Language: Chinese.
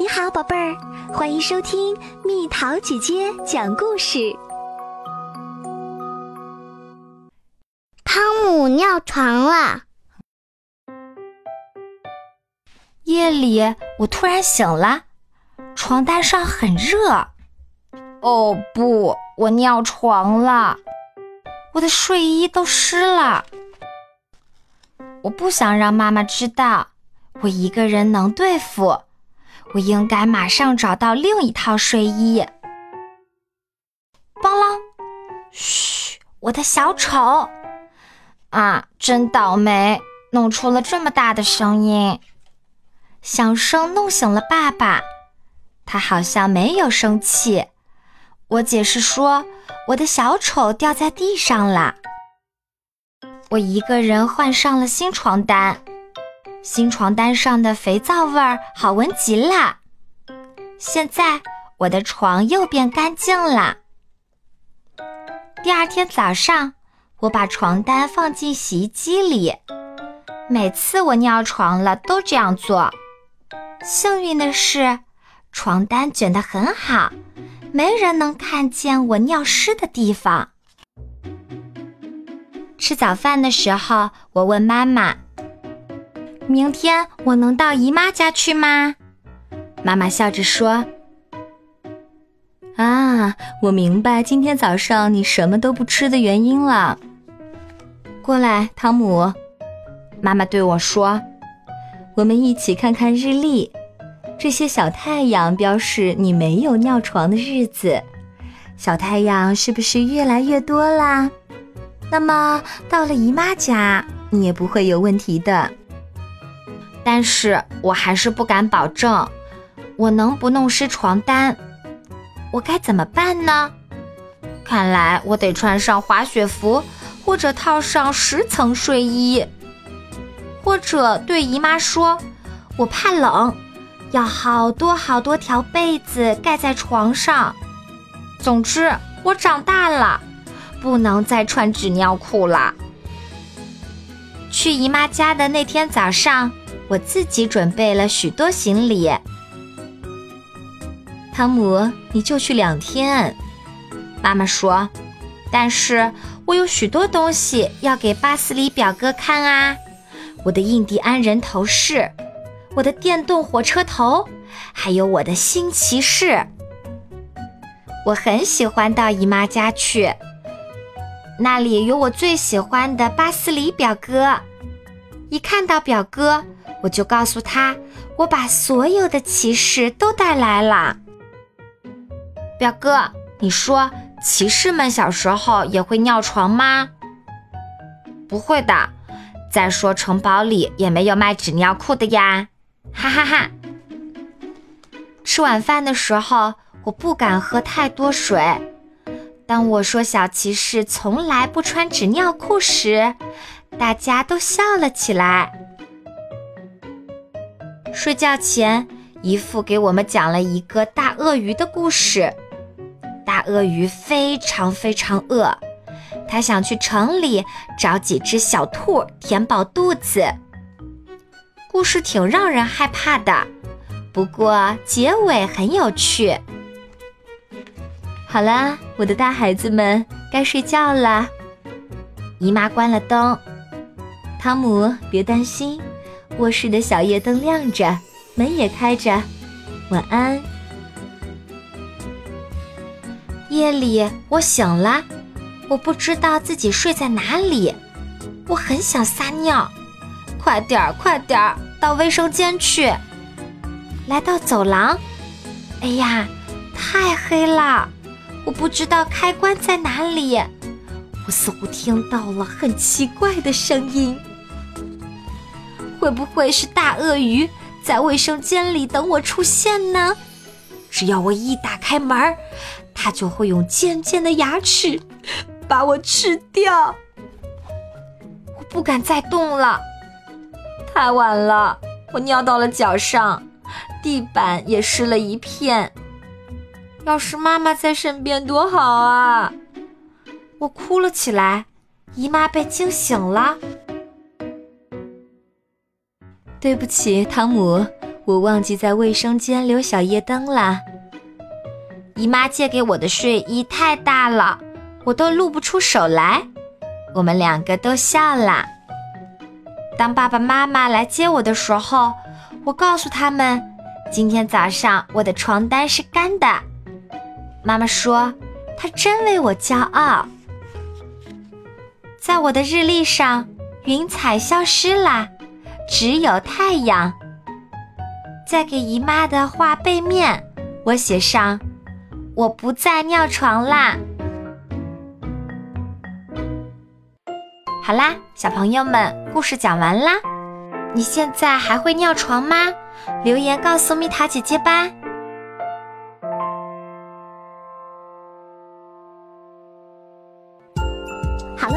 你好，宝贝儿，欢迎收听蜜桃姐姐讲故事。汤姆尿床了。夜里，我突然醒了，床单上很热。哦不，我尿床了，我的睡衣都湿了。我不想让妈妈知道，我一个人能对付。我应该马上找到另一套睡衣。邦啷！嘘，我的小丑！啊，真倒霉，弄出了这么大的声音。响声弄醒了爸爸，他好像没有生气。我解释说，我的小丑掉在地上了。我一个人换上了新床单。新床单上的肥皂味儿好闻极了。现在我的床又变干净了。第二天早上，我把床单放进洗衣机里。每次我尿床了都这样做。幸运的是，床单卷得很好，没人能看见我尿湿的地方。吃早饭的时候，我问妈妈。明天我能到姨妈家去吗？妈妈笑着说：“啊，我明白今天早上你什么都不吃的原因了。过来，汤姆。”妈妈对我说：“我们一起看看日历，这些小太阳表示你没有尿床的日子。小太阳是不是越来越多啦？那么到了姨妈家，你也不会有问题的。”但是我还是不敢保证，我能不弄湿床单？我该怎么办呢？看来我得穿上滑雪服，或者套上十层睡衣，或者对姨妈说，我怕冷，要好多好多条被子盖在床上。总之，我长大了，不能再穿纸尿裤了。去姨妈家的那天早上。我自己准备了许多行李。汤姆，你就去两天。妈妈说：“但是我有许多东西要给巴斯里表哥看啊，我的印第安人头饰，我的电动火车头，还有我的新骑士。我很喜欢到姨妈家去，那里有我最喜欢的巴斯里表哥。一看到表哥。”我就告诉他，我把所有的骑士都带来了。表哥，你说骑士们小时候也会尿床吗？不会的。再说城堡里也没有卖纸尿裤的呀！哈哈哈。吃晚饭的时候，我不敢喝太多水。当我说小骑士从来不穿纸尿裤时，大家都笑了起来。睡觉前，姨父给我们讲了一个大鳄鱼的故事。大鳄鱼非常非常饿，他想去城里找几只小兔填饱肚子。故事挺让人害怕的，不过结尾很有趣。好啦，我的大孩子们，该睡觉了。姨妈关了灯，汤姆，别担心。卧室的小夜灯亮着，门也开着。晚安。夜里我醒了，我不知道自己睡在哪里。我很想撒尿，快点儿，快点儿，到卫生间去。来到走廊，哎呀，太黑了，我不知道开关在哪里。我似乎听到了很奇怪的声音。会不会是大鳄鱼在卫生间里等我出现呢？只要我一打开门，它就会用尖尖的牙齿把我吃掉。我不敢再动了，太晚了，我尿到了脚上，地板也湿了一片。要是妈妈在身边多好啊！我哭了起来，姨妈被惊醒了。对不起，汤姆，我忘记在卫生间留小夜灯啦。姨妈借给我的睡衣太大了，我都露不出手来。我们两个都笑了。当爸爸妈妈来接我的时候，我告诉他们，今天早上我的床单是干的。妈妈说，她真为我骄傲。在我的日历上，云彩消失啦，只有太阳。在给姨妈的画背面，我写上：“我不再尿床啦。”好啦，小朋友们，故事讲完啦。你现在还会尿床吗？留言告诉蜜桃姐姐吧。